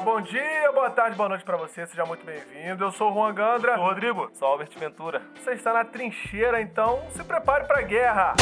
Bom dia, boa tarde, boa noite pra você, seja muito bem-vindo. Eu sou o Juan Gandra. Sou o Rodrigo. Sou Albert Ventura. Você está na trincheira, então se prepare pra guerra.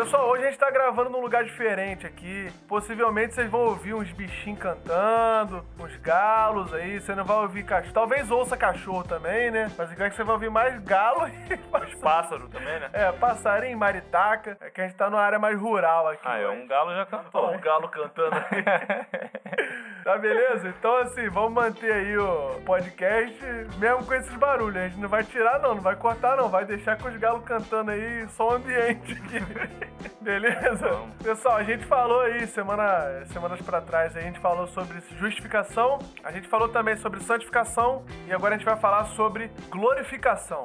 Pessoal, hoje a gente tá gravando num lugar diferente aqui. Possivelmente vocês vão ouvir uns bichinhos cantando, uns galos aí. Você não vai ouvir cachorro. Talvez ouça cachorro também, né? Mas igual que você vai ouvir mais galo e Os pássaros também, né? É, passarinho, maritaca. É que a gente tá numa área mais rural aqui. Ah, é, um galo já cantou. Ó, o galo cantando aí. Tá beleza? Então, assim, vamos manter aí o podcast, mesmo com esses barulhos. A gente não vai tirar, não, não vai cortar, não. Vai deixar com os galos cantando aí, só o ambiente aqui. Beleza? Vamos. Pessoal, a gente falou aí, semana, semanas pra trás, a gente falou sobre justificação, a gente falou também sobre santificação e agora a gente vai falar sobre glorificação.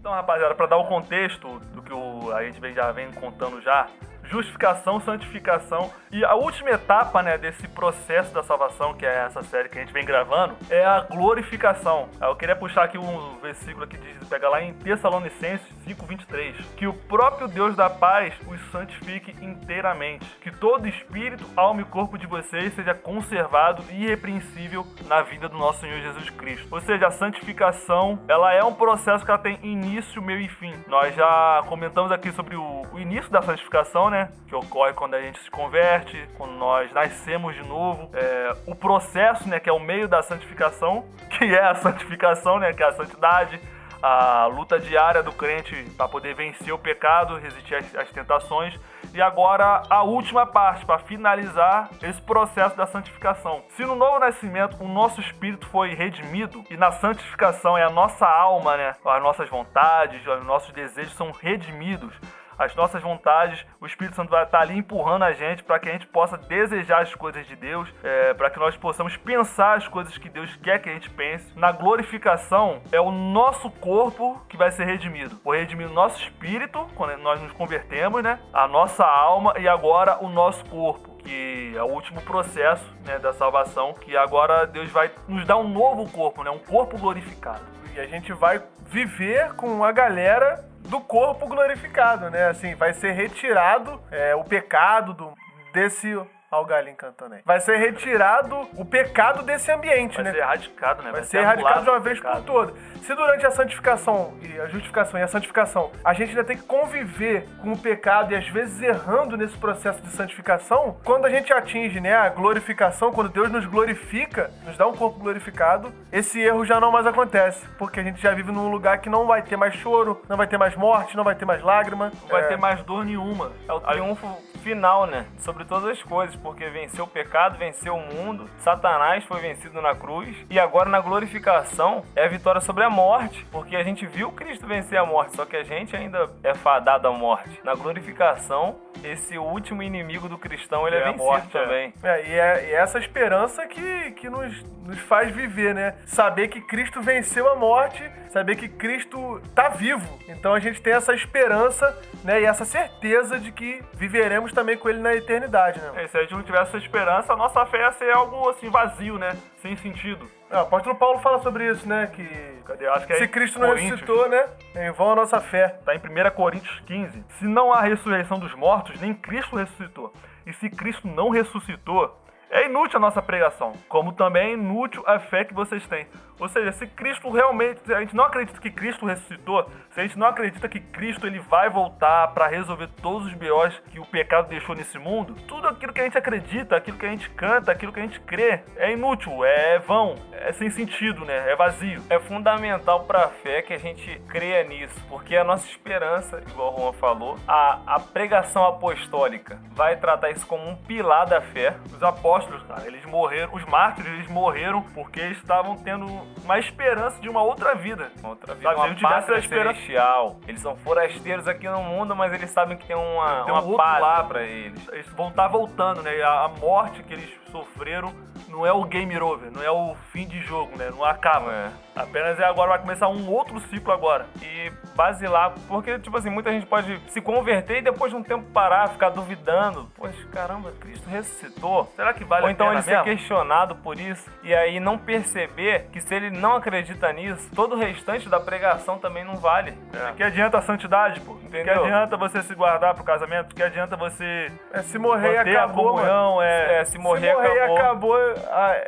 Então, rapaziada, pra dar o contexto do que o- a gente vem- já vem contando já, justificação, santificação e a última etapa, né, desse processo da salvação, que é essa série que a gente vem gravando, é a glorificação. Eu queria puxar aqui um versículo que diz, pega lá em Tessalonicenses 5:23, que o próprio Deus da paz os santifique inteiramente, que todo espírito, alma e corpo de vocês seja conservado e irrepreensível na vida do nosso Senhor Jesus Cristo. Ou seja, a santificação, ela é um processo que ela tem início, meio e fim. Nós já comentamos aqui sobre o, o início da santificação, né? Que ocorre quando a gente se converte, quando nós nascemos de novo. É, o processo, né? Que é o meio da santificação, que é a santificação, né? Que é a santidade a luta diária do crente para poder vencer o pecado, resistir às, às tentações. E agora a última parte, para finalizar esse processo da santificação. Se no novo nascimento o nosso espírito foi redimido, e na santificação é a nossa alma, né? As nossas vontades, os nossos desejos são redimidos as nossas vontades, o Espírito Santo vai estar ali empurrando a gente para que a gente possa desejar as coisas de Deus, é, para que nós possamos pensar as coisas que Deus quer que a gente pense. Na glorificação, é o nosso corpo que vai ser redimido. Foi redimido o nosso espírito, quando nós nos convertemos, né? A nossa alma e agora o nosso corpo que é o último processo né, da salvação, que agora Deus vai nos dar um novo corpo, né, um corpo glorificado. E a gente vai viver com a galera do corpo glorificado, né? Assim, vai ser retirado é, o pecado do, desse. Olha o galinho cantando aí. Vai ser retirado o pecado desse ambiente, Vai né? ser erradicado, né? Vai ser erradicado de uma vez por todas. todas. Se durante a santificação e a justificação e a santificação a gente ainda tem que conviver com o pecado e às vezes errando nesse processo de santificação, quando a gente atinge né, a glorificação, quando Deus nos glorifica, nos dá um corpo glorificado, esse erro já não mais acontece, porque a gente já vive num lugar que não vai ter mais choro, não vai ter mais morte, não vai ter mais lágrima. Não vai É, ter mais dor nenhuma. É o triunfo final, né? Sobre todas as coisas, porque venceu o pecado, venceu o mundo, Satanás foi vencido na cruz, e agora na glorificação é a vitória sobre a morte, porque a gente viu Cristo vencer a morte, só que a gente ainda é fadado à morte. Na glorificação, esse último inimigo do cristão, ele é, É a vencido morte, é. também. É, e é, e é essa esperança que, que nos, nos faz viver, né? Saber que Cristo venceu a morte, saber que Cristo tá vivo. Então a gente tem essa esperança, né? E essa certeza de que viveremos também com Ele na eternidade, né? É, se a gente não tivesse essa esperança, a nossa fé ia ser algo assim vazio, né? Sem sentido. É, o apóstolo Paulo fala sobre isso, né? Que Cadê? Acho que é se Cristo não ressuscitou, né? Em vão a nossa fé. Está em 1 Coríntios 15. Se não há ressurreição dos mortos, nem Cristo ressuscitou. E se Cristo não ressuscitou, é inútil a nossa pregação, como também é inútil a fé que vocês têm. Ou seja, se Cristo realmente, se a gente não acredita que Cristo ressuscitou, se a gente não acredita que Cristo ele vai voltar para resolver todos os BOs que o pecado deixou nesse mundo, tudo aquilo que a gente acredita, aquilo que a gente canta, aquilo que a gente crê, é inútil, é vão, é sem sentido, né? É vazio. É fundamental para a fé que a gente creia nisso, porque a nossa esperança, igual o Juan falou, a, a pregação apostólica vai tratar isso como um pilar da fé. Os apóstolos, cara, eles morreram, os mártires, eles morreram porque estavam tendo uma esperança de uma outra vida. Uma outra vida, Sabe, uma pátria esperança- celestial. Eles são forasteiros aqui no mundo, mas eles sabem que tem uma, Tem um uma outro pátria lá para eles. Eles vão estar voltando, né? A morte que eles sofreram não é o game over, não é o fim de jogo, né? Não acaba. É. Apenas é agora, vai começar um outro ciclo agora. E basilar, porque, tipo assim, muita gente pode se converter e depois de um tempo parar, ficar duvidando. Poxa, caramba, Cristo ressuscitou. Será que vale Ou a então pena ele ser mesmo? questionado por isso e aí não perceber que se ele não acredita nisso, todo o restante da pregação também não vale. É. Que adianta a santidade, pô? Que Entendeu? adianta você se guardar pro casamento? Que adianta você É, se morrer e a acabou, mano. comunhão? É, É, se morrer, se morrer acabou. e acabou,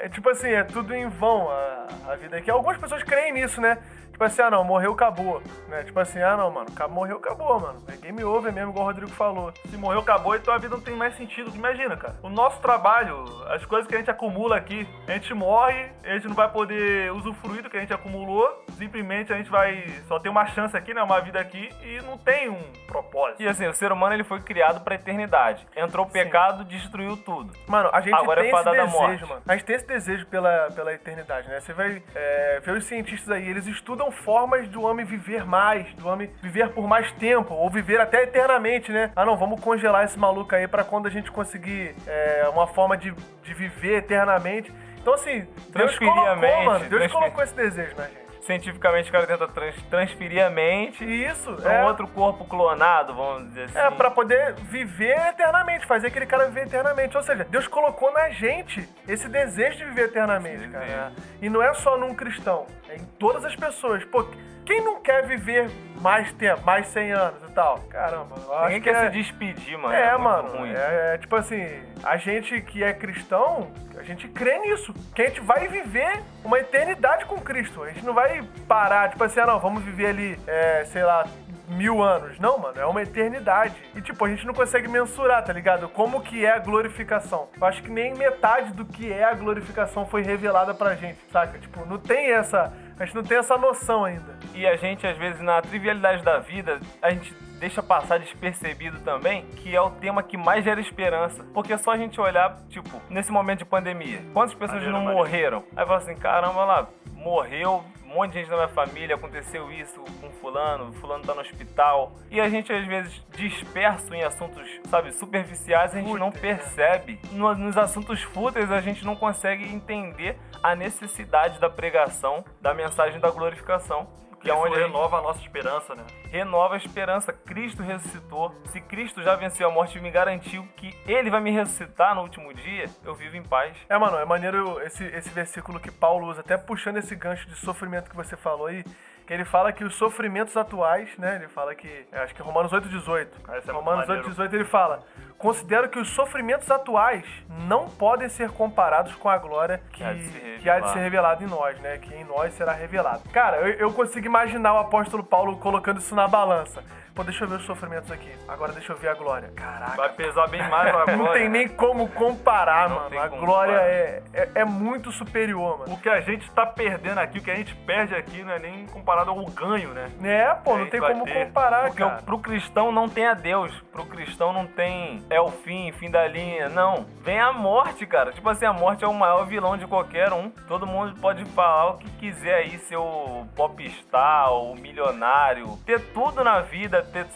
é, tipo assim, é tudo em vão a, a vida aqui. Algumas pessoas creem nisso, né? Tipo assim, ah não, morreu, acabou. Né? Tipo assim, ah não, mano, morreu, acabou, mano. É game over mesmo, igual o Rodrigo falou. Se morreu, acabou, então a vida não tem mais sentido. Imagina, cara. O nosso trabalho, as coisas que a gente acumula aqui, a gente morre, a gente não vai poder usufruir do que a gente acumulou. Simplesmente a gente vai só ter uma chance aqui, né? Uma vida aqui e não tem um propósito. E assim, o ser humano ele foi criado pra eternidade. Entrou o pecado, destruiu tudo. Mano, a gente Agora é tem esse fadada à desejo, morte. mano. A gente tem esse desejo pela, pela eternidade, né? Você vai é, ver os cientistas aí, eles estudam formas do homem viver mais, do homem viver por mais tempo, ou viver até eternamente, né? Ah, não, vamos congelar esse maluco aí pra quando a gente conseguir é, uma forma de, de viver eternamente. Então, assim, Deus colocou, mano. Deus colocou esse desejo na gente. Cientificamente o cara tenta trans- transferir a mente isso pra é, um outro corpo clonado, vamos dizer assim. é pra poder viver eternamente, fazer aquele cara viver eternamente. Ou seja, Deus colocou na gente esse desejo de viver eternamente, Esse cara. desejo. E não é só num cristão, é em todas as pessoas. Pô, quem não quer viver mais tempo, mais 100 anos e tal? Caramba, eu acho Ninguém que quer é... se despedir, mano. É, muito mano, é, é tipo assim, a gente que é cristão, a gente crê nisso, que a gente vai viver uma eternidade com Cristo. A gente não vai parar, tipo assim, ah, não, vamos viver ali, é, sei lá, mil anos. Não, mano, é uma eternidade. E, tipo, a gente não consegue mensurar, tá ligado? Como que é a glorificação. Eu acho que nem metade do que é a glorificação foi revelada pra gente, saca? Tipo, não tem essa... A gente não tem essa noção ainda. E a gente, às vezes, na trivialidade da vida, a gente deixa passar despercebido também que é o tema que mais gera esperança. Porque é só a gente olhar, tipo, nesse momento de pandemia, quantas pessoas não morreram? Aí fala assim, caramba, lá, morreu, um monte de gente da minha família, aconteceu isso com fulano, fulano tá no hospital. E a gente, às vezes, disperso em assuntos, sabe, superficiais, a gente não Fúteis, né? percebe. No- Nos assuntos fúteis, a gente não consegue entender a necessidade da pregação, da mensagem da glorificação. Que é onde gente renova a nossa esperança, né? renova a esperança. Cristo ressuscitou. Se Cristo já venceu a morte e me garantiu que Ele vai me ressuscitar no último dia, eu vivo em paz. É, mano, é maneiro esse, esse versículo que Paulo usa, até puxando esse gancho de sofrimento que você falou aí, que ele fala que os sofrimentos atuais, né? Ele fala que. eu Acho que é Romanos 8,18. Ah, esse é Romanos maneiro. 8,18 ele fala. Considero que os sofrimentos atuais não podem ser comparados com a glória que, Que há de que há de ser revelada em nós, né? Que em nós será revelado. Cara, eu, eu consigo imaginar o apóstolo Paulo colocando isso na balança. Pô, deixa eu ver os sofrimentos aqui. Agora deixa eu ver a glória. Caraca. Vai pesar bem mais a glória. Não tem nem como comparar, Não mano. A glória é, é, é muito superior, mano. O que a gente tá perdendo aqui, o que a gente perde aqui, não é nem comparado ao ganho, né? É, pô, não É, tem como ter. comparar, Porque cara. pro cristão não tem a Deus. Pro cristão não tem é o fim, fim da linha. Não. Vem a morte, cara. Tipo assim, a morte é o maior vilão de qualquer um. Todo mundo pode falar o que quiser aí, ser o popstar, o milionário, ter tudo na vida, ter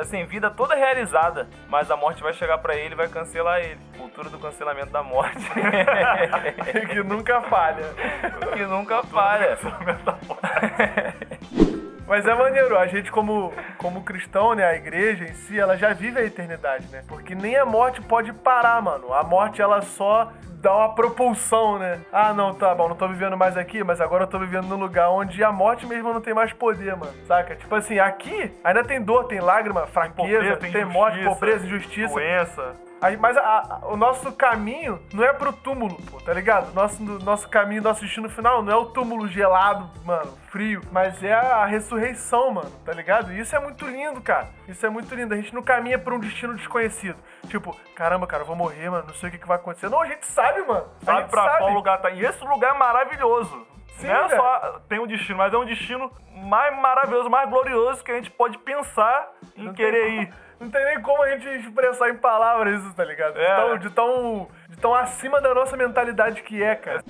assim, vida toda realizada, mas a morte vai chegar pra ele e vai cancelar ele. Cultura do cancelamento da morte. que nunca falha. que nunca falha. Mas é maneiro, a gente como, como cristão, né, a igreja em si, ela já vive a eternidade, né? Porque nem a morte pode parar, mano. A morte, ela só dá uma propulsão, né? Ah, não, tá bom, não tô vivendo mais aqui, mas agora eu tô vivendo num lugar onde a morte mesmo não tem mais poder, mano. Saca? Tipo assim, aqui ainda tem dor, tem lágrima, fraqueza, tem, morte, injustiça, pobreza, injustiça. Doença. Mas a- a- o nosso caminho não é pro túmulo, pô, tá ligado? Nosso, nosso caminho, nosso destino final não é o túmulo gelado, mano, frio, mas é a ressurreição, mano, tá ligado? E isso é muito lindo, cara. Isso é muito lindo. A gente não caminha pra um destino desconhecido. Tipo, caramba, cara, eu vou morrer, mano, não sei o que, que vai acontecer. Não, a gente sabe, mano. A Sabe gente pra sabe. qual lugar tá? E esse lugar é maravilhoso. Sim, não é só tem um destino, mas é um destino mais maravilhoso, mais glorioso que a gente pode pensar em Não querer ir. Não tem nem como a gente expressar em palavras isso, tá ligado? De, É. tão, de, tão, de tão acima da nossa mentalidade que é, cara.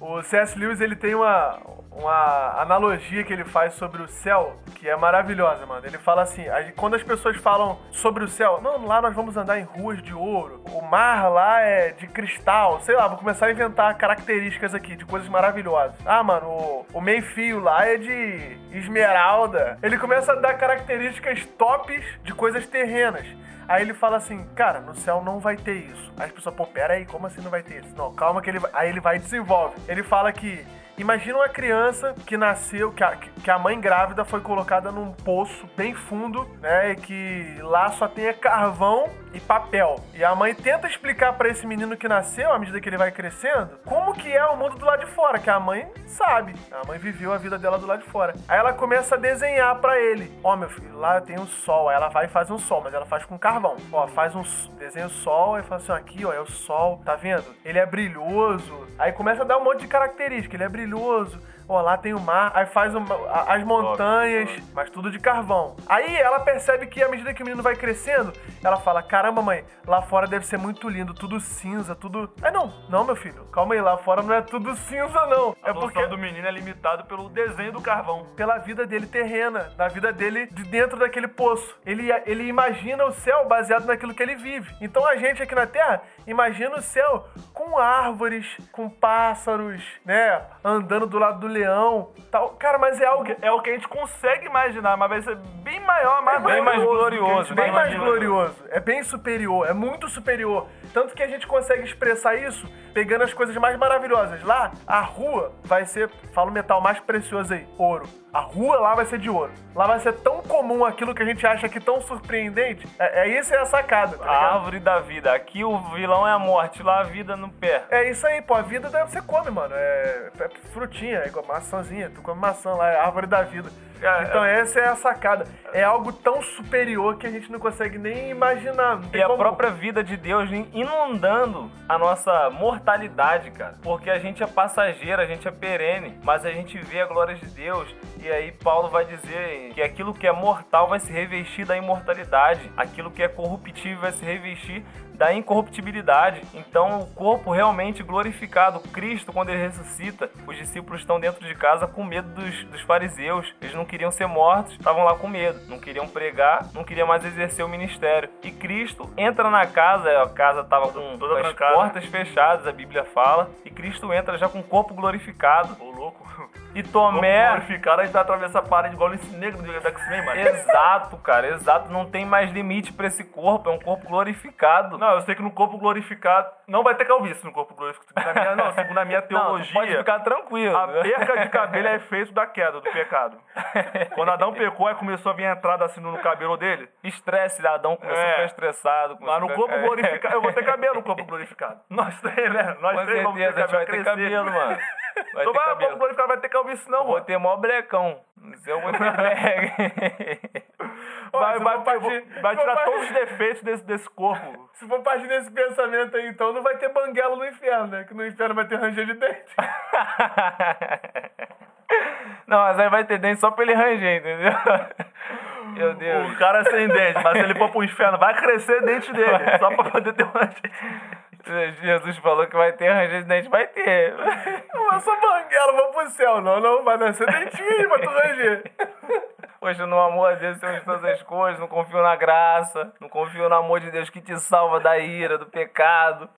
O C.S. Lewis, ele tem uma, uma analogia que ele faz sobre o céu que é maravilhosa, mano. Ele fala assim: a- quando as pessoas falam sobre o céu, não, lá nós vamos andar em ruas de ouro, o mar lá é de cristal, sei lá, vou começar a inventar características aqui de coisas maravilhosas. Ah, mano, o, o meio-fio lá é de esmeralda. Ele começa a dar características tops de coisas terrenas. Aí ele fala assim, cara, no céu não vai ter isso. Aí as pessoas, pô, pera aí, como assim não vai ter isso? Não, calma que ele vai. Aí ele vai e desenvolve. Ele fala que. Imagina uma criança que nasceu, que a, que a mãe grávida foi colocada num poço bem fundo, né? E que lá só tem carvão e papel. E a mãe tenta explicar pra esse menino que nasceu, à medida que ele vai crescendo, como que é o mundo do lado de fora, que a mãe sabe. A mãe viveu a vida dela do lado de fora. Aí ela começa a desenhar pra ele. Ó, meu filho, lá tem um sol. Aí ela vai e faz um sol, mas ela faz com carvão. Ó, faz um desenha sol e fala assim, aqui, ó, é o sol, tá vendo? Ele é brilhoso. Aí começa a dar um monte de característica. Ele é brilhoso maravilhoso. Ó, lá tem o mar, aí faz as montanhas, mas tudo de carvão. Aí ela percebe que à medida que o menino vai crescendo, ela fala: Caramba, mãe, lá fora deve ser muito lindo, tudo cinza, tudo. Aí não, não, meu filho, calma aí, lá fora não é tudo cinza, não. A É porque do menino é limitado pelo desenho do carvão. pela vida dele terrena, da vida dele de dentro daquele poço. Ele, ele imagina o céu baseado naquilo que ele vive. Então a gente aqui na Terra imagina o céu com árvores, com pássaros, né? Andando do lado do leão, tal. Cara, mas é algo que É o que a gente consegue imaginar, mas vai ser bem maior, mais bem mais glorioso, bem mais glorioso. É bem superior, é muito superior. Tanto que a gente consegue expressar isso pegando as coisas mais maravilhosas. Lá, a rua vai ser, fala o metal mais precioso aí, ouro. A rua lá vai ser de ouro. Lá vai ser tão comum aquilo que a gente acha que tão surpreendente. É, é isso é a sacada, tá A árvore da vida. Aqui o vilão é a morte, lá a vida no pé. É isso aí, pô. A vida você come, mano. É, é frutinha, é igual maçãzinha. Tu come maçã lá, é a árvore da vida. É, então essa é a sacada. É algo tão superior que a gente não consegue nem imaginar. Não E a como- própria vida de Deus inundando a nossa mortalidade, cara. Porque a gente é passageiro, a gente é perene, mas a gente vê a glória de Deus. E aí Paulo vai dizer que aquilo que é mortal vai se revestir da imortalidade, aquilo que é corruptível vai se revestir da incorruptibilidade. Então, o corpo realmente glorificado, Cristo, quando ele ressuscita, os discípulos estão dentro de casa com medo dos, dos fariseus. Eles não queriam ser mortos, estavam lá com medo, não queriam pregar, não queriam mais exercer o ministério. E Cristo entra na casa, a casa estava com, com as portas fechadas, a Bíblia fala, e Cristo entra já com o corpo glorificado. Louco. E Vamos Tomé. glorificar, a gente vai atravessar a parede igual esse negro do X-Men, mano. Exato, cara, exato. Não tem mais limite pra esse corpo, é um corpo glorificado. Não, eu sei que no corpo glorificado não vai ter calvície no corpo glorificado. Segundo a minha, não, segundo a minha Não, teologia, pode ficar tranquilo. a perca de cabelo é efeito da queda, do pecado. Quando Adão pecou, aí começou a vir a entrada assim no cabelo dele. Estresse, Adão começou É. a ficar estressado. Lá no corpo ficar- glorificado, eu vou ter cabelo no corpo glorificado. Nós três, né? Nós Com três vamos ter certeza, gente vai ter crescer. cabelo, mano. Vai Então ter vai, o corpo cabelo. glorificado vai ter calvície não, Vou mano. ter mó blecão. No seu eu vou ter black. Vai, vai, vai, partir- vai se for tirar partir- todos os defeitos desse, desse corpo. Se for partir desse pensamento aí, então não vai ter banguela no inferno, né? Que no inferno vai ter ranger de dente. Não, mas aí vai ter dente só pra ele ranger, entendeu? Meu Deus. O cara é sem dente, mas se ele for pro inferno, vai crescer dente dele. Só pra poder ter uma. Jesus falou que vai ter ranger de dente, vai ter. Não é só banguela, vamos pro céu. Não, não, vai nascer dentinho pra tu ranger. Poxa, no amor de Deus temos todas as coisas, não confio na graça, não confio no amor de Deus que te salva da ira, do pecado.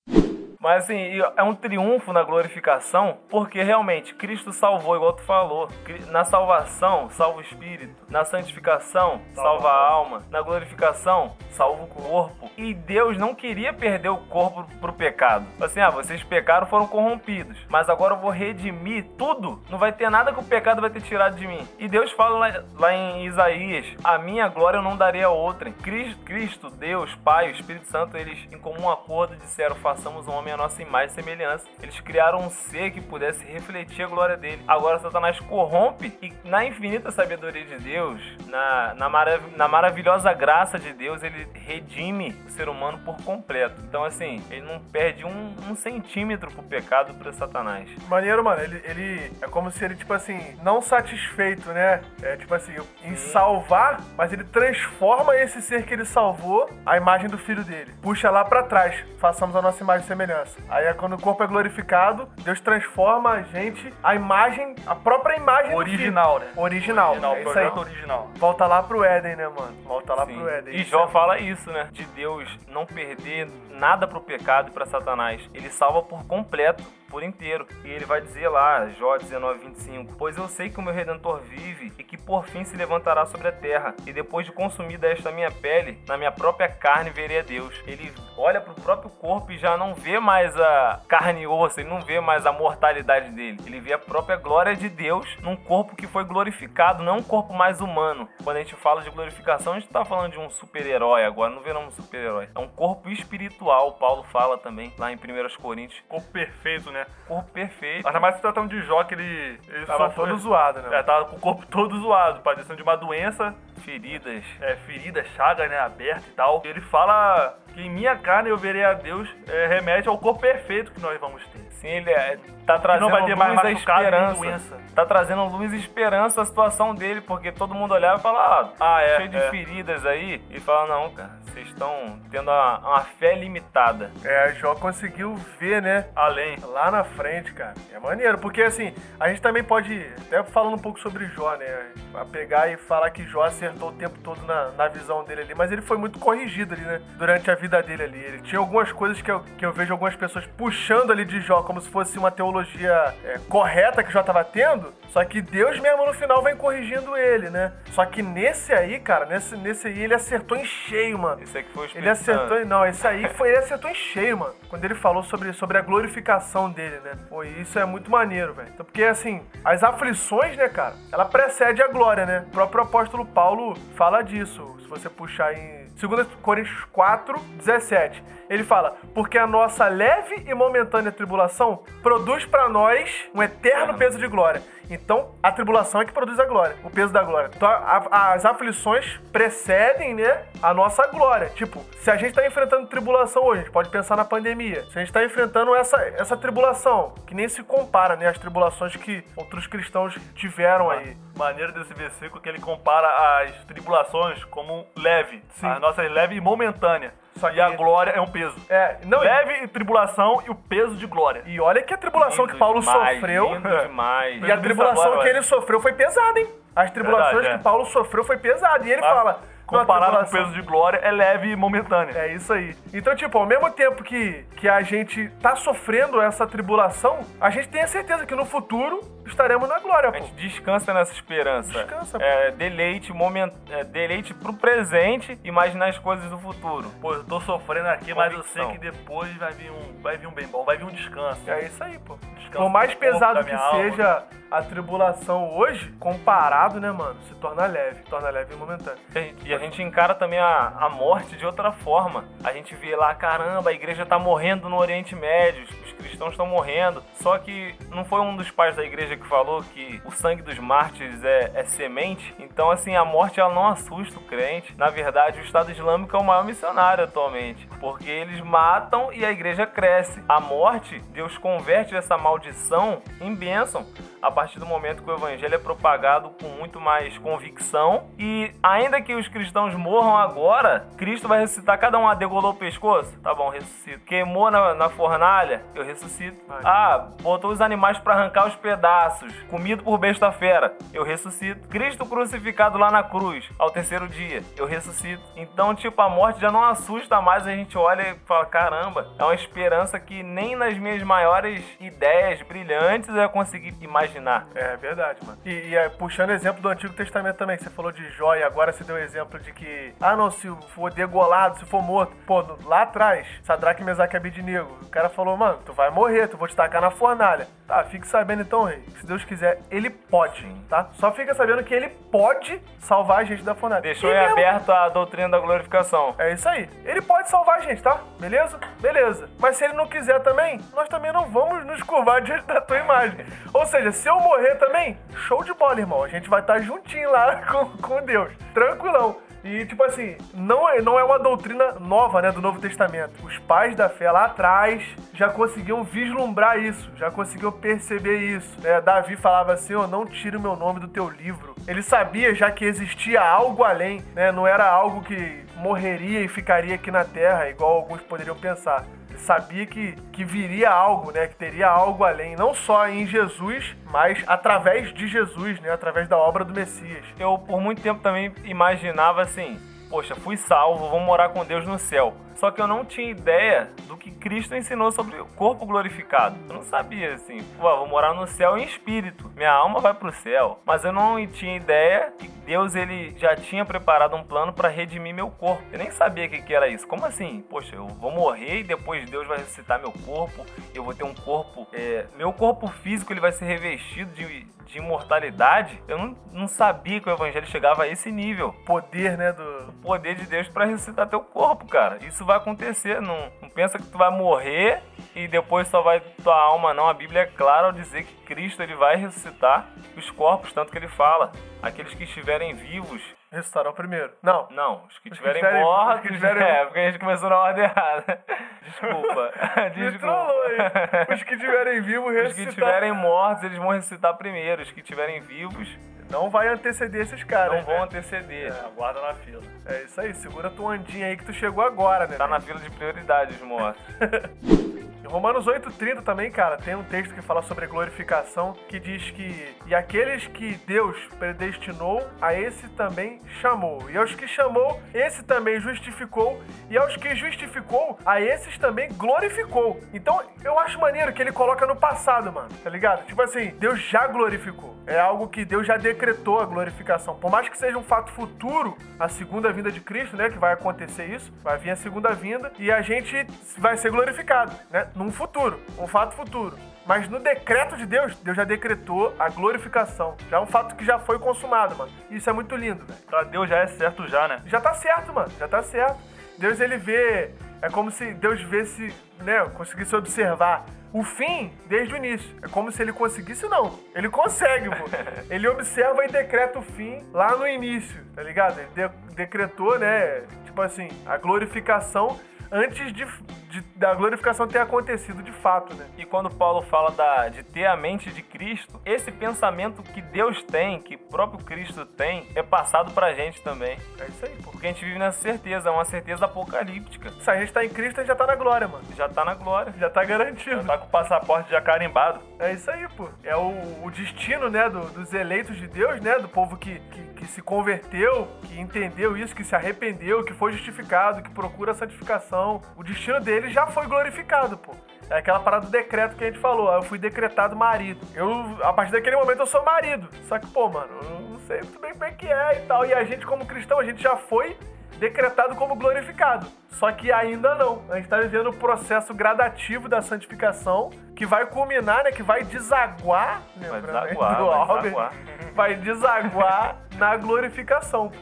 Mas assim, é um triunfo na glorificação, porque realmente Cristo salvou, igual tu falou. Na salvação, salva o espírito. Na santificação, salva a alma. Na glorificação, salva o corpo. E Deus não queria perder o corpo pro pecado. Assim, ah, vocês pecaram, foram corrompidos. Mas agora eu vou redimir tudo. Não vai ter nada que o pecado vai ter tirado de mim. E Deus fala lá, lá em Isaías: A minha glória eu não darei a outrem. Cristo, Cristo, Deus, Pai, o Espírito Santo, eles em comum acordo disseram: façamos um homem à nossa imagem e semelhança. Eles criaram um ser que pudesse refletir a glória dele. Agora Satanás corrompe e na infinita sabedoria de Deus, na, na, marav na maravilhosa graça de Deus, ele redime o ser humano por completo. Então, assim, ele não perde um, um centímetro pro pecado para Satanás. Maneiro, mano. Ele, ele é como se ele, tipo assim, não satisfeito, né? É tipo assim, em salvar, mas ele transforma esse ser que ele salvou a imagem do filho dele. Puxa lá pra trás. Façamos a nossa imagem e semelhança. Aí é quando o corpo é glorificado, Deus transforma a gente, a imagem, a própria imagem Original, né? Original. Original, é isso aí. projeto original. Volta lá pro Éden, né, mano? Volta lá Sim. pro Éden. E é- fala isso, né? De Deus não perder nada pro pecado e pra Satanás. Ele salva por completo, por inteiro. E ele vai dizer lá, Jó 19, 25: Pois eu sei que o meu redentor vive e que por fim se levantará sobre a terra. E depois de consumida esta minha pele, na minha própria carne verei a Deus. Ele olha pro próprio corpo e já não vê mais a carne e osso, ele não vê mais a mortalidade dele. Ele vê a própria glória de Deus num corpo que foi glorificado, não um corpo mais humano. Quando a gente fala de glorificação, a gente tá falando de um super-herói agora, não viramos um super-herói. É um corpo espiritual, Paulo fala também lá em 1 Coríntios. Corpo perfeito, né? Corpo perfeito. Ainda mais se tratando de Jó, que ele, ele Tava sofreu- todo zoado, né? É, tava com o corpo todo zoado, padecendo de uma doença, Feridas. é, ferida, chaga, né, aberta e tal. Ele fala que em minha carne eu verei a Deus, é, remete ao corpo perfeito que nós vamos ter. Sim, ele é, tá trazendo vai ter mais luz esperança. Tá trazendo luz e esperança à situação dele, porque todo mundo olhava e falava, ah, Ah, é, cheio de é. feridas aí. E fala, não, cara, vocês estão tendo uma, uma fé limitada. É, Jó conseguiu ver, né? Além. Lá na frente, cara. É maneiro, porque assim, a gente também pode, até falando um pouco sobre Jó, né? A pegar e falar que Jó acertou o tempo todo na, na visão dele ali, mas ele foi muito corrigido ali, né? Durante a vida dele ali. Ele tinha algumas coisas que eu, que eu vejo algumas pessoas puxando ali de Jó, como se fosse uma teologia é, correta que Jó tava tendo, só que Deus mesmo no final vem corrigindo ele, né? Só que nesse aí, cara, nesse, nesse aí ele acertou em cheio, mano. Esse aqui foi o Ele Espírito acertou, Santo. não, esse aí foi, ele acertou em cheio, mano. Quando ele falou sobre, sobre a glorificação dele, né? Pô, isso é muito maneiro, velho. Então, porque assim, as aflições, né, cara, ela precede a glória, né? O próprio apóstolo Paulo fala disso. Se você puxar em 2 Coríntios 4, 17. Ele fala: Porque a nossa leve e momentânea tribulação produz pra nós um eterno peso de glória. Então, a tribulação é que produz a glória, o peso da glória. Então, a- a- as aflições precedem, né, a nossa glória. Tipo, se a gente tá enfrentando tribulação hoje, a gente pode pensar na pandemia. Se a gente tá enfrentando essa, essa tribulação, que nem se compara, né, às tribulações que outros cristãos tiveram aí. Maneiro desse versículo que ele compara as tribulações como leve. Sim. A nossa é leve e momentânea. E que- a glória é um peso. É, não, leve e tribulação e o peso de glória. e olha que a tribulação que Lindo Paulo demais, sofreu. lindo demais. E a tribulação agora, que ele sofreu foi pesada, hein? As tribulações Verdade, é. que Paulo sofreu foi pesada. E ele Mas, fala. "Não, a Comparado com o peso de glória, é leve e momentânea. É isso aí. Então, tipo, ao mesmo tempo que, que a gente tá sofrendo essa tribulação, a gente tem a certeza que no futuro estaremos na glória, A pô. gente descansa nessa esperança. Descansa, pô. é, deleite, moment, é, deleite pro presente, imaginar as coisas do futuro. Pô, eu tô sofrendo aqui, mas eu sei que depois vai vir um, vai vir um bem bom, vai vir um descanso. É isso aí, pô. Descanso Por mais pesado que alma. seja a tribulação hoje, comparado, né, mano, se torna leve. Se torna leve e momentâneo. E a gente- E a gente encara também a, a morte de outra forma. A gente vê lá, caramba, a igreja tá morrendo no Oriente Médio, os cristãos estão morrendo. Só que não foi um dos pais da igreja que falou que o sangue dos mártires é, é semente. Então, assim, a morte ela não assusta o crente. Na verdade, o Estado Islâmico é o maior missionário atualmente. Porque eles matam e a igreja cresce. A morte, Deus converte essa maldição em bênção a partir do momento que o evangelho é propagado com muito mais convicção e ainda que os cristãos morram agora, Cristo vai ressuscitar cada um. Ah, degolou o pescoço? Tá bom, ressuscito. Queimou na, na fornalha? Eu ressuscito. Ah, botou os animais para arrancar os pedaços, comido por besta fera? Eu ressuscito. Cristo crucificado lá na cruz, ao terceiro dia? Eu ressuscito. Então, tipo, a morte já não assusta mais, a gente olha e fala, caramba, é uma esperança que nem nas minhas maiores ideias brilhantes eu ia conseguir imaginar. É verdade, mano. E, e, é, puxando exemplo do Antigo Testamento também, que você falou de Jó e agora você deu o exemplo de que, ah não, se for degolado, se for morto. Pô, lá atrás, Sadraque, Mesaque e Abednego, o cara falou, mano, tu vai morrer, tu vou te tacar na fornalha. Tá, fique sabendo então, rei, se Deus quiser, ele pode, tá? Só fica sabendo que ele pode salvar a gente da fornalha. Deixou E em mesmo- aberto a doutrina da glorificação. É isso aí. Ele pode salvar a gente, tá? Beleza? Beleza. Mas se ele não quiser também, nós também não vamos nos curvar diante da tua imagem. Ou seja, se eu morrer também, show de bola, irmão. A gente vai estar juntinho lá com, com Deus. Tranquilão. E, tipo assim, não é, não é uma doutrina nova, né, do Novo Testamento. Os pais da fé lá atrás já conseguiam vislumbrar isso, já conseguiam perceber isso. Né? Davi falava assim, ó, não tire o meu nome do teu livro. Ele sabia já que existia algo além, né? Não era algo que morreria e ficaria aqui na Terra, igual alguns poderiam pensar sabia que, que viria algo, né? Que teria algo além, não só em Jesus, mas através de Jesus, né? Através da obra do Messias. Eu, por muito tempo, também imaginava assim: poxa, fui salvo, vou morar com Deus no céu. Só que eu não tinha ideia do que Cristo ensinou sobre o corpo glorificado. Eu não sabia assim, Pô, vou morar no céu em espírito. Minha alma vai pro céu. Mas eu não tinha ideia que Deus ele já tinha preparado um plano para redimir meu corpo. Eu nem sabia o que, que era isso. Como assim? Poxa, eu vou morrer e depois Deus vai ressuscitar meu corpo. Eu vou ter um corpo. É, meu corpo físico ele vai ser revestido de, de imortalidade. Eu não, não sabia que o evangelho chegava a esse nível. Poder, né? Do o poder de Deus para ressuscitar teu corpo, cara. Isso vai acontecer. Não, não pensa que tu vai morrer e depois só vai tua alma, não. A Bíblia é clara ao dizer que Cristo ele vai ressuscitar os corpos, tanto que ele fala: aqueles que estiverem vivos Ressuscitarão primeiro. Não. Não, os que estiverem mortos. Os que tiverem... É, porque a gente começou na ordem errada. Desculpa. Desculpa. Os que estiverem vivos ressuscitar. Os que estiverem mortos, eles vão ressuscitar primeiro. Os que estiverem vivos. Não vai anteceder esses caras. Não vão né? anteceder. É, aguarda na fila. É isso aí, segura tua andinha aí que tu chegou agora, né? Tá na fila de prioridade, os mortos. Em Romanos 8,30 também, cara, tem um texto que fala sobre glorificação que diz que e aqueles que Deus predestinou, a esse também chamou. E aos que chamou, esse também justificou. E aos que justificou, a esses também glorificou. Então eu acho maneiro que ele coloca no passado, mano, tá ligado? Tipo assim, Deus já glorificou. É algo que Deus já decretou a glorificação. Por mais que seja um fato futuro, a segunda vinda de Cristo, né? Que vai acontecer isso, vai vir a segunda vinda e a gente vai ser glorificado, né? Num futuro, um fato futuro. Mas no decreto de Deus, Deus já decretou a glorificação. Já é um fato que já foi consumado, mano. Isso é muito lindo, velho. Pra Deus já é certo já, né? Já tá certo, mano. Já tá certo. Deus, ele vê... É como se Deus visse, né, conseguisse observar o fim desde o início. É como se ele conseguisse, não. Ele consegue, pô. Ele observa e decreta o fim lá no início, tá ligado? Ele de decretou, né, tipo assim, a glorificação antes de, de, da glorificação ter acontecido de fato, né? E quando Paulo fala da, de ter a mente de Cristo, esse pensamento que Deus tem, que próprio Cristo tem, é passado pra gente também. É isso aí, pô. Porque a gente vive nessa certeza, é uma certeza apocalíptica. Se a gente tá em Cristo, a gente já tá na glória, mano. Já tá na glória. Já tá garantido. Já tá com o passaporte já carimbado. É isso aí, pô. É o, o destino, né, do, dos eleitos de Deus, né, do povo que, que, que se converteu, que entendeu isso, que se arrependeu, que foi justificado, que procura a santificação o destino dele já foi glorificado, pô. É aquela parada do decreto que a gente falou. Eu fui decretado marido. Eu, a partir daquele momento, eu sou marido. Só que, pô, mano, eu não sei muito bem como é que é e tal. E a gente, como cristão, a gente já foi decretado como glorificado. Só que ainda não. A gente está vivendo o processo gradativo da santificação que vai culminar, né? Que vai desaguar. Vai desaguar, do vai Albert, desaguar. Vai desaguar na glorificação.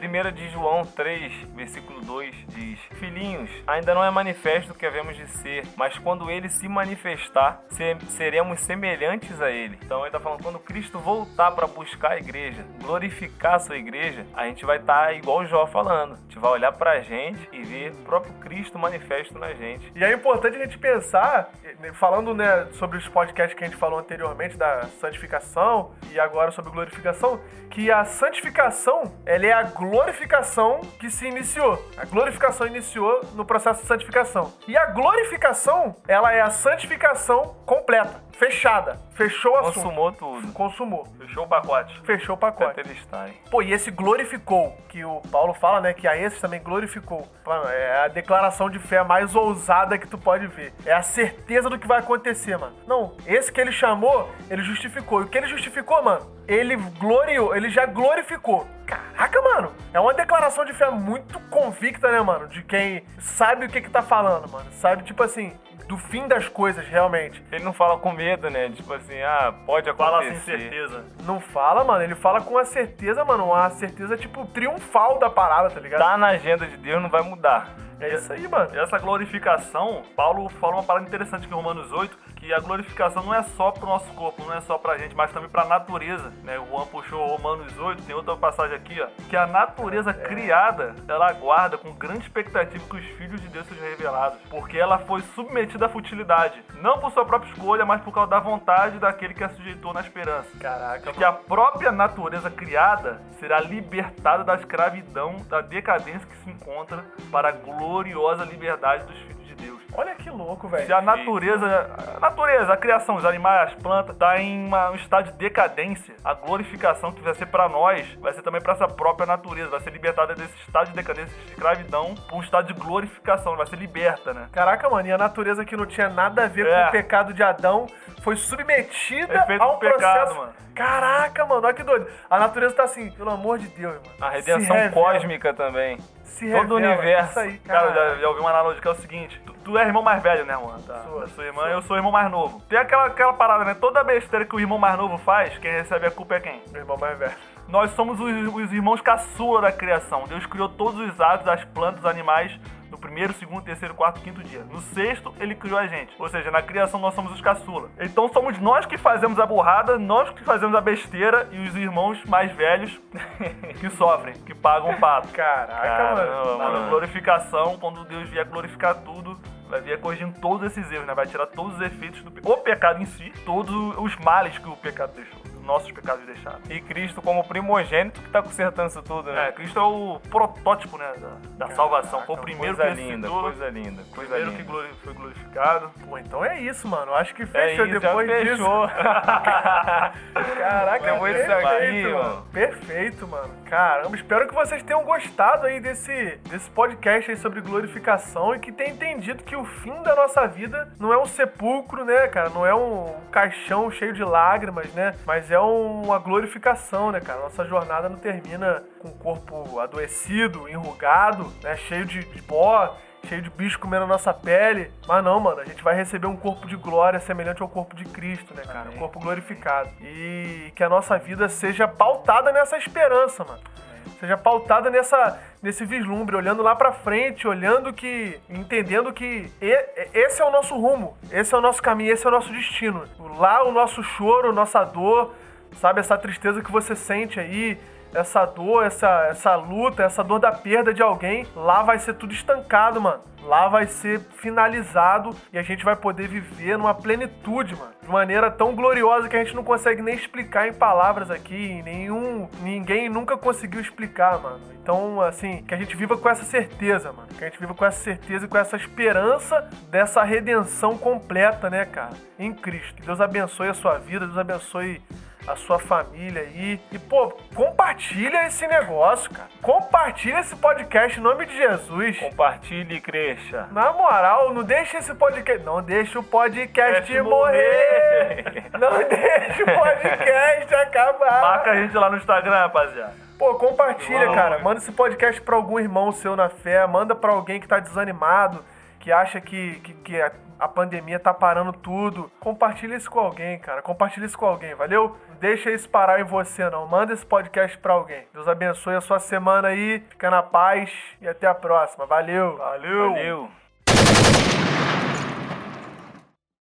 1 de João 3, versículo 2 diz: Filhinhos, ainda não é manifesto o que havemos de ser, mas quando ele se manifestar, seremos semelhantes a ele. Então ele está falando quando Cristo voltar para buscar a igreja, glorificar a sua igreja, a gente vai estar tá igual o Jó falando. A gente vai olhar para a gente e ver o próprio Cristo manifesto na gente. E é importante a gente pensar, falando né, sobre os podcasts que a gente falou anteriormente da santificação e agora sobre glorificação, que a santificação ela é a glorificação que se iniciou. A glorificação iniciou no processo de santificação. E a glorificação, ela é a santificação completa, fechada. Fechou assunto. Consumou tudo. Consumou. Fechou o pacote. Fechou o pacote. Pô, e esse glorificou, que o Paulo fala, né, que a esse também glorificou. É a declaração de fé mais ousada que tu pode ver. É a certeza do que vai acontecer, mano. Não, esse que ele chamou, ele justificou. E o que ele justificou, mano? Ele gloriou, ele já glorificou. Caraca, mano. É uma declaração de fé muito convicta, né, mano? De quem sabe o que que tá falando, mano. Sabe, tipo assim, do fim das coisas, realmente. Ele não fala com medo, né? Tipo assim, ah, pode acontecer. Fala sem certeza. Não fala, mano. Ele fala com a certeza, mano. Uma certeza, tipo, triunfal da parada, tá ligado? Tá na agenda de Deus, não vai mudar. É isso aí, mano. E essa glorificação, Paulo fala uma parada interessante aqui em Romanos 8, que a glorificação não é só pro nosso corpo, não é só pra gente, mas também pra natureza, né? O Juan puxou Romanos 8, tem outra passagem aqui, ó, que a natureza criada, ela aguarda com grande expectativa que os filhos de Deus sejam revelados, porque ela foi submetida à futilidade, não por sua própria escolha, mas por causa da vontade daquele que a sujeitou na esperança. Caraca, Que a própria natureza criada será libertada da escravidão, da decadência que se encontra para a gloriosa liberdade dos filhos. Olha que louco, velho. Se a natureza, a natureza, a criação, os animais, as plantas, tá em uma- um estado de decadência, a glorificação que vai ser pra nós, vai ser também pra essa própria natureza, vai ser libertada desse estado de decadência, de escravidão, pra um estado de glorificação, vai ser liberta, né? Caraca, mano, e a natureza que não tinha nada a ver É. com o pecado de Adão foi submetida Efeito a do pecado, processo. mano. Caraca, mano, olha que doido. A natureza tá assim, pelo amor de Deus, mano. A redenção cósmica também. Se todo o universo. Isso aí, cara. já, já ouvi uma analogia que é o seguinte: tu, é irmão mais velho, né, Juan? Da, Sou, da sua irmã, eu sou o irmão mais novo. Tem aquela, aquela parada, né? Toda besteira que o irmão mais novo faz, quem recebe a culpa é quem? Meu irmão mais velho. Nós somos os, os irmãos caçula da criação. Deus criou todos os atos, as plantas, os animais no primeiro, segundo, terceiro, quarto, quinto dia. No sexto, ele criou a gente. Ou seja, na criação nós somos os caçula. Então somos nós que fazemos a burrada, nós que fazemos a besteira e os irmãos mais velhos que sofrem, que pagam o pato. Caraca, Caramba, mano. Mano. glorificação, quando Deus vier glorificar tudo, vai vir corrigindo todos esses erros, né? Vai tirar todos os efeitos do pe- o pecado em si, todos os males que o pecado deixou, nossos pecados deixaram. E Cristo como primogênito que tá consertando isso tudo, né? É, Cristo é o protótipo, né, da, da salvação. Foi o primeiro coisa que linda, coisa linda, coisa primeiro que linda. glori- foi glorificado. Pô, então é isso, mano. Acho que É fechou isso, depois já disso. fechou. Caraca, Depois disso aqui, mano. mano. Perfeito, mano. Caramba, espero que vocês tenham gostado aí desse, desse podcast aí sobre glorificação e que tenham entendido que o fim da nossa vida não é um sepulcro, né, cara? Não é um caixão cheio de lágrimas, né? Mas é uma glorificação, né, cara? Nossa jornada não termina com o corpo adoecido, enrugado, né? Cheio de, pó cheio de bicho comendo a nossa pele. Mas não, mano, a gente vai receber um corpo de glória semelhante ao corpo de Cristo, né, cara? Um corpo glorificado. E que a nossa vida seja pautada nessa esperança, mano. Seja pautada nessa, nesse vislumbre, olhando lá pra frente, olhando que. entendendo que esse é o nosso rumo, esse é o nosso caminho, esse é o nosso destino. Lá o nosso choro, nossa dor, sabe, essa tristeza que você sente aí, essa dor, essa, essa luta, essa dor da perda de alguém, lá vai ser tudo estancado, mano. Lá vai ser finalizado e a gente vai poder viver numa plenitude, mano. De maneira tão gloriosa que a gente não consegue nem explicar em palavras aqui. Nenhum. Ninguém nunca conseguiu explicar, mano. Então, assim, que a gente viva com essa certeza, mano. Que a gente viva com essa certeza e com essa esperança dessa redenção completa, né, cara? Em Cristo. Que Deus abençoe a sua vida, Deus abençoe a sua família aí. E, pô, compartilha esse negócio, cara. Compartilha esse podcast em nome de Jesus. Compartilhe e cresça. Na moral, não deixa esse podcast. Não deixa o podcast Deixa morrer. morrer. Não deixa o podcast acabar. Marca a gente lá no Instagram, rapaziada. Pô, compartilha, Vamos. cara. Manda esse podcast pra algum irmão seu na fé. Manda pra alguém que tá desanimado, que acha que, que, que a, a pandemia tá parando tudo. Compartilha isso com alguém, cara. Compartilha isso com alguém, valeu? Não deixa isso parar em você, não. Manda esse podcast pra alguém. Deus abençoe a sua semana aí. Fica na paz e até a próxima. Valeu. Valeu. Valeu.